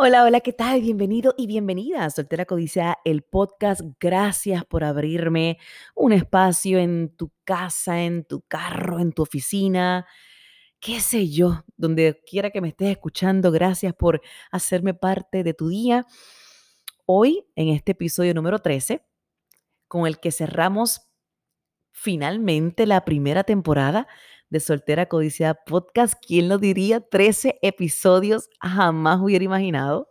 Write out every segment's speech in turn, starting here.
Hola, hola, ¿qué tal? Bienvenido y bienvenida a Soltera Codicia, el podcast. Gracias por abrirme un espacio en tu casa, en tu carro, en tu oficina, qué sé yo, donde quiera que me estés escuchando. Gracias por hacerme parte de tu día. Hoy, en este episodio número 13, con el que cerramos finalmente la primera temporada de Soltera Codicia Podcast. ¿Quién lo diría? 13 episodios, jamás hubiera imaginado.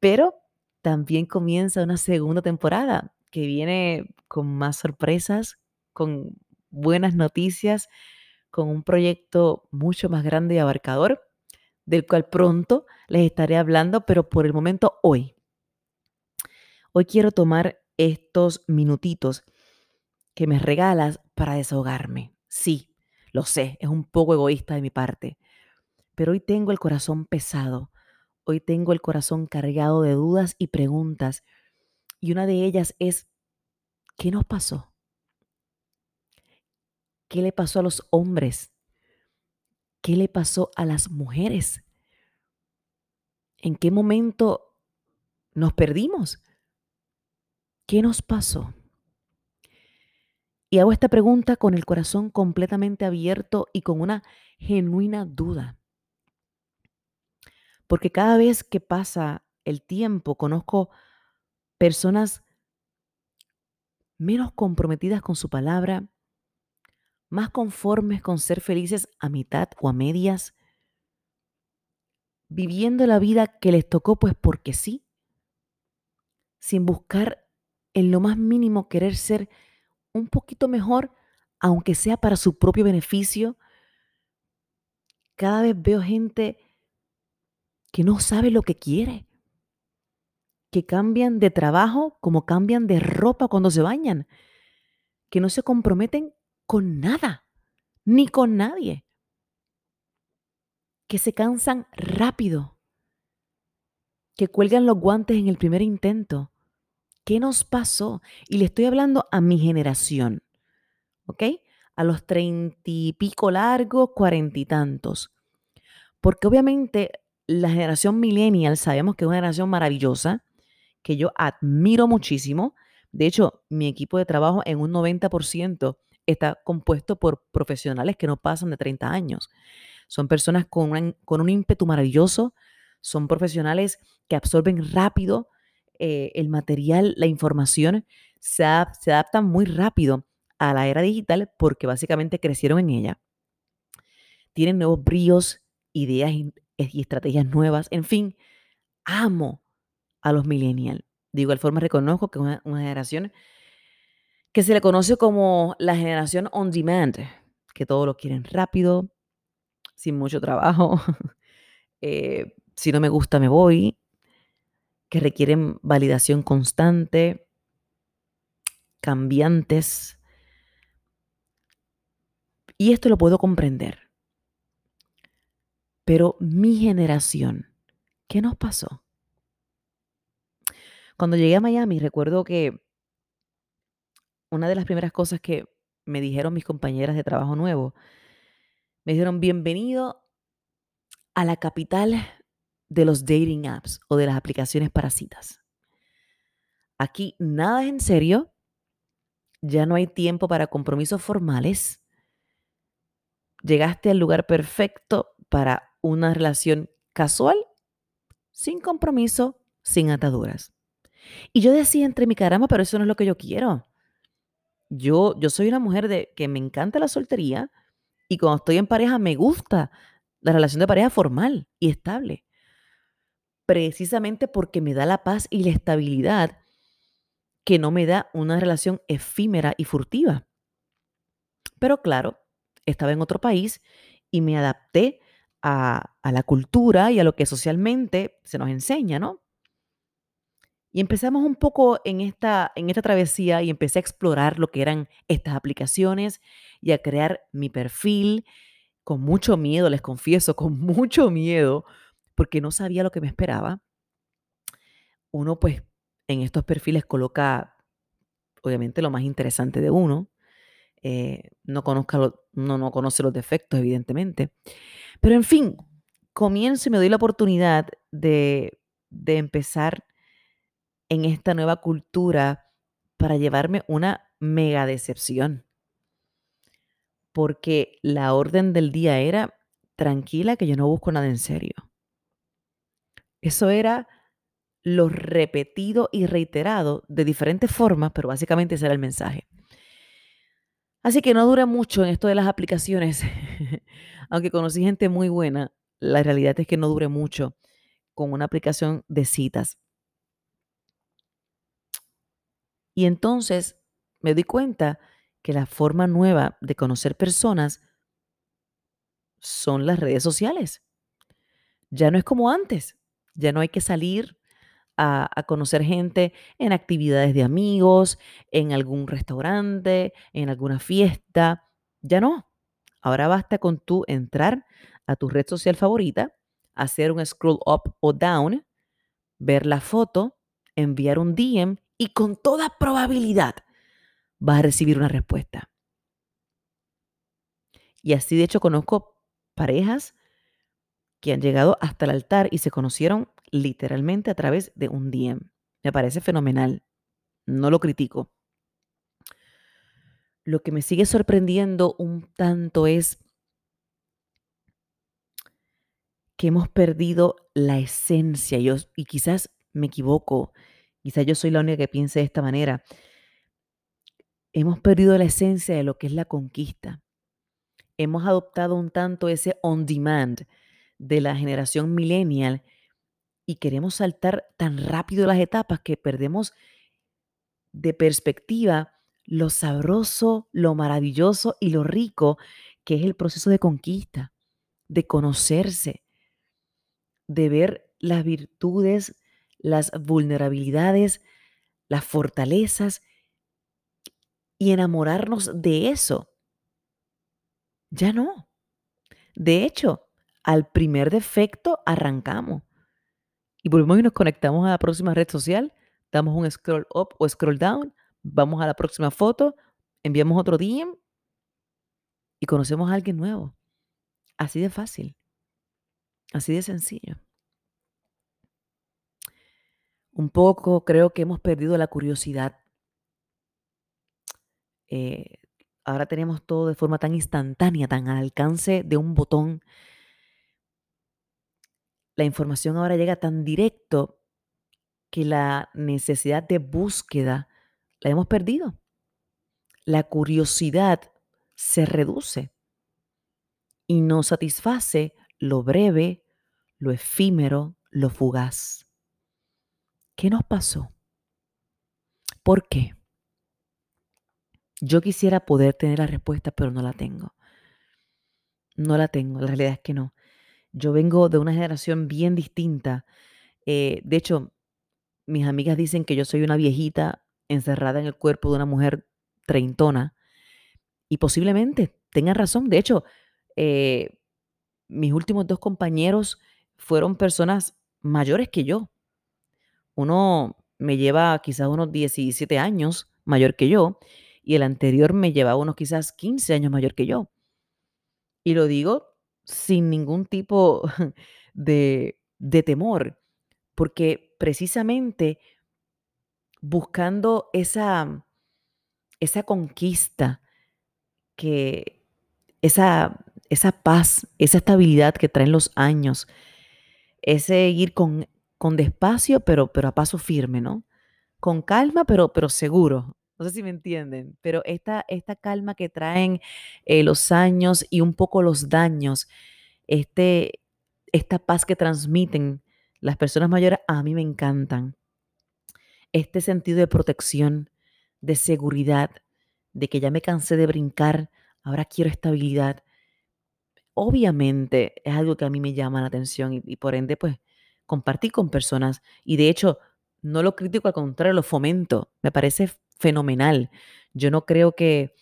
Pero también comienza una segunda temporada que viene con más sorpresas, con buenas noticias, con un proyecto mucho más grande y abarcador, del cual pronto les estaré hablando, pero por el momento hoy. Hoy quiero tomar estos minutitos que me regalas para desahogarme. Sí, lo sé, es un poco egoísta de mi parte, pero hoy tengo el corazón pesado, hoy tengo el corazón cargado de dudas y preguntas, y una de ellas es, ¿qué nos pasó? ¿Qué le pasó a los hombres? ¿Qué le pasó a las mujeres? ¿En qué momento nos perdimos? ¿Qué nos pasó? Y hago esta pregunta con el corazón completamente abierto y con una genuina duda. Porque cada vez que pasa el tiempo, conozco personas menos comprometidas con su palabra, más conformes con ser felices a mitad o a medias, viviendo la vida que les tocó pues porque sí, sin buscar en lo más mínimo querer ser un poquito mejor, aunque sea para su propio beneficio. Cada vez veo gente que no sabe lo que quiere, que cambian de trabajo como cambian de ropa cuando se bañan, que no se comprometen con nada, ni con nadie, que se cansan rápido, que cuelgan los guantes en el primer intento, ¿Qué nos pasó? Y le estoy hablando a mi generación, ¿ok? A los treinta y pico largos, cuarenta y tantos. Porque obviamente la generación millennial sabemos que es una generación maravillosa, que yo admiro muchísimo. De hecho, mi equipo de trabajo en un 90% está compuesto por profesionales que no pasan de 30 años. Son personas con, con un ímpetu maravilloso, son profesionales que absorben rápido, eh, el material, la información se, se adaptan muy rápido a la era digital porque básicamente crecieron en ella. Tienen nuevos bríos, ideas y, estrategias nuevas. En fin, amo a los millennials. De igual forma reconozco que es una, generación que se le conoce como la generación on demand, que todo lo quieren rápido, sin mucho trabajo. Eh, si no me gusta, me voy que requieren validación constante, cambiantes. Y esto lo puedo comprender. Pero mi generación, ¿qué nos pasó? Cuando llegué a Miami, recuerdo que una de las primeras cosas que me dijeron mis compañeras de trabajo nuevo, me dijeron, bienvenido a la capital de los dating apps o de las aplicaciones para citas. Aquí nada es en serio, ya no hay tiempo para compromisos formales. Llegaste al lugar perfecto para una relación casual, sin compromiso, sin ataduras. Y yo decía entre mi caramba, pero eso no es lo que yo quiero. Yo, yo soy una mujer de que me encanta la soltería y cuando estoy en pareja me gusta la relación de pareja formal y estable precisamente porque me da la paz y la estabilidad que no me da una relación efímera y furtiva. Pero claro, estaba en otro país y me adapté a, la cultura y a lo que socialmente se nos enseña, ¿no? Y empezamos un poco en esta, en esta travesía y empecé a explorar lo que eran estas aplicaciones y a crear mi perfil con mucho miedo, les confieso, con mucho miedo, porque no sabía lo que me esperaba. Uno pues en estos perfiles coloca obviamente lo más interesante de uno. Eh, no, conozca no conoce los defectos, evidentemente. Pero en fin, comienzo y me doy la oportunidad de de empezar en esta nueva cultura para llevarme una mega decepción. Porque la orden del día era, tranquila que yo no busco nada en serio. Eso era lo repetido y reiterado de diferentes formas, pero básicamente ese era el mensaje. Así que no dura mucho en esto de las aplicaciones. Aunque conocí gente muy buena, la realidad es que no dure mucho con una aplicación de citas. Y entonces me di cuenta que la forma nueva de conocer personas son las redes sociales. Ya no es como antes. Ya no hay que salir a, conocer gente en actividades de amigos, en algún restaurante, en alguna fiesta. Ya no. Ahora basta con tú entrar a tu red social favorita, hacer un scroll up o down, ver la foto, enviar un DM y con toda probabilidad vas a recibir una respuesta. Y así de hecho conozco parejas que han llegado hasta el altar y se conocieron literalmente a través de un DM. Me parece fenomenal. No lo critico. Lo que me sigue sorprendiendo un tanto es que hemos perdido la esencia. Yo, y quizás me equivoco, quizás yo soy la única que piense de esta manera. Hemos perdido la esencia de lo que es la conquista. Hemos adoptado un tanto ese on demand de la generación millennial y queremos saltar tan rápido las etapas que perdemos de perspectiva lo sabroso, lo maravilloso y lo rico que es el proceso de conquista, de conocerse, de ver las virtudes, las vulnerabilidades, las fortalezas y enamorarnos de eso. Ya no. De hecho, al primer defecto arrancamos y volvemos y nos conectamos a la próxima red social, damos un scroll up o scroll down, vamos a la próxima foto, enviamos otro DM y conocemos a alguien nuevo. Así de fácil. Así de sencillo. Un poco creo que hemos perdido la curiosidad. Eh, ahora tenemos todo de forma tan instantánea, tan al alcance de un botón. La información ahora llega tan directo que la necesidad de búsqueda la hemos perdido. La curiosidad se reduce y nos satisface lo breve, lo efímero, lo fugaz. ¿Qué nos pasó? ¿Por qué? Yo quisiera poder tener la respuesta, pero no la tengo. No la tengo, la realidad es que no. Yo vengo de una generación bien distinta. Eh, de hecho, mis amigas dicen que yo soy una viejita encerrada en el cuerpo de una mujer treintona. Y posiblemente tengan razón. De hecho, eh, mis últimos dos compañeros fueron personas mayores que yo. Uno me lleva quizás unos 17 años mayor que yo y el anterior me lleva unos quizás 15 años mayor que yo. Y lo digo sin ningún tipo de, de temor, porque precisamente buscando esa, esa conquista, que esa esa paz, esa estabilidad que traen los años, ese ir con, con despacio, pero, pero a paso firme, ¿no? Con calma, pero, pero seguro. No sé si me entienden, pero esta, esta calma que traen eh, los años y un poco los daños, este, esta paz que transmiten las personas mayores, a mí me encantan. Este sentido de protección, de seguridad, de que ya me cansé de brincar, ahora quiero estabilidad obviamente es algo que a mí me llama la atención y, por ende, pues, compartir con personas. Y de hecho, no lo critico, al contrario, lo fomento. Me parece fenomenal. Yo no creo que,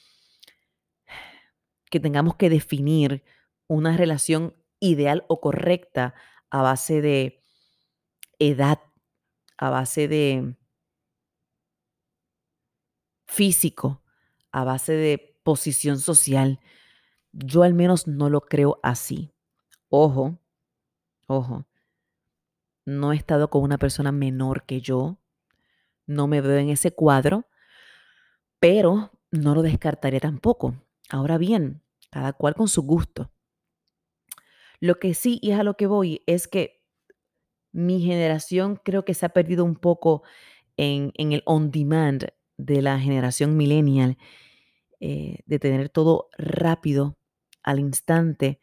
que tengamos que definir una relación ideal o correcta a base de edad, a base de físico, a base de posición social. Yo al menos no lo creo así. Ojo, ojo. no he estado con una persona menor que yo, no me veo en ese cuadro, pero no lo descartaré tampoco. Ahora bien, cada cual con su gusto. Lo que sí, es a lo que voy, es que mi generación creo que se ha perdido un poco en, el on demand de la generación millennial, eh, de tener todo rápido, al instante.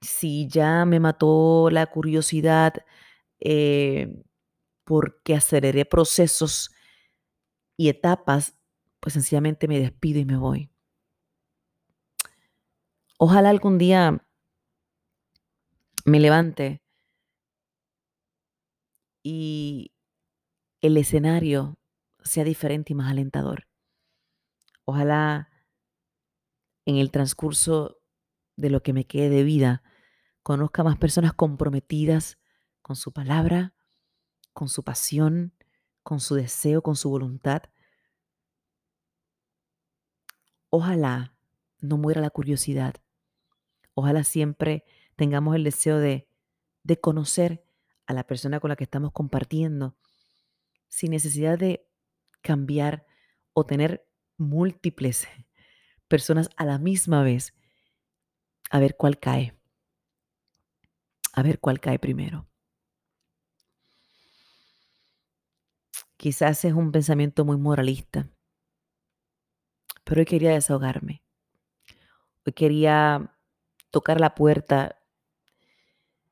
Si ya me mató la curiosidad eh, porque aceleré procesos y etapas, pues sencillamente me despido y me voy. Ojalá algún día me levante y el escenario sea diferente y más alentador. Ojalá en el transcurso de lo que me quede de vida conozca más personas comprometidas con su palabra, con su pasión, con su deseo, con su voluntad. Ojalá no muera la curiosidad. Ojalá siempre tengamos el deseo de, de conocer a la persona con la que estamos compartiendo sin necesidad de cambiar o tener múltiples personas a la misma vez, a ver cuál cae, a ver cuál cae primero. Quizás es un pensamiento muy moralista, pero hoy quería desahogarme. Hoy quería tocar la puerta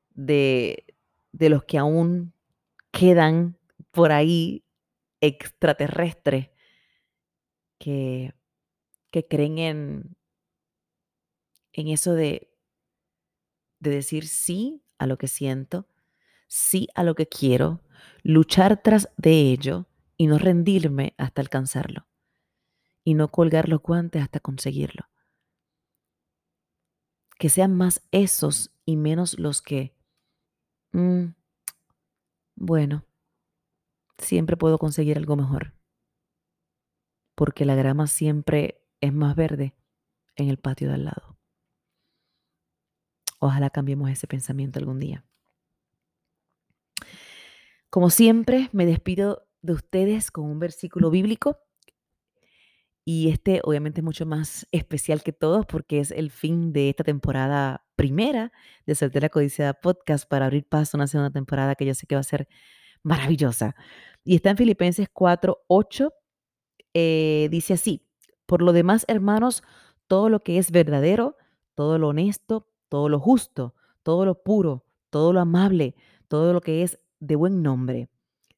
de, de los que aún quedan por ahí extraterrestres que, que creen en, en eso de, de decir sí a lo que siento, sí a lo que quiero, luchar tras de ello y no rendirme hasta alcanzarlo y no colgar los guantes hasta conseguirlo. Que sean más esos y menos los que, mm, bueno, siempre puedo conseguir algo mejor. Porque la grama siempre es más verde en el patio de al lado. Ojalá cambiemos ese pensamiento algún día. Como siempre, me despido de ustedes con un versículo bíblico. Y este obviamente es mucho más especial que todos porque es el fin de esta temporada primera de Soltera Codiciada Podcast para abrir paso a una segunda temporada que yo sé que va a ser maravillosa. Y está en Filipenses 4, 8. Eh, dice así, por lo demás, hermanos, todo lo que es verdadero, todo lo honesto, todo lo justo, todo lo puro, todo lo amable, todo lo que es de buen nombre,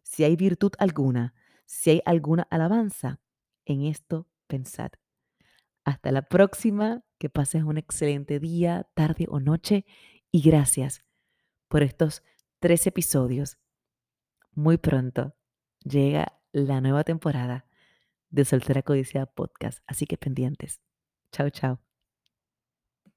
si hay virtud alguna, si hay alguna alabanza, en esto pensad. Hasta la próxima, que pases un excelente día, tarde o noche y gracias por estos tres episodios muy pronto llega la nueva temporada de Soltera Codiciada Podcast, así que pendientes. Chao, chao.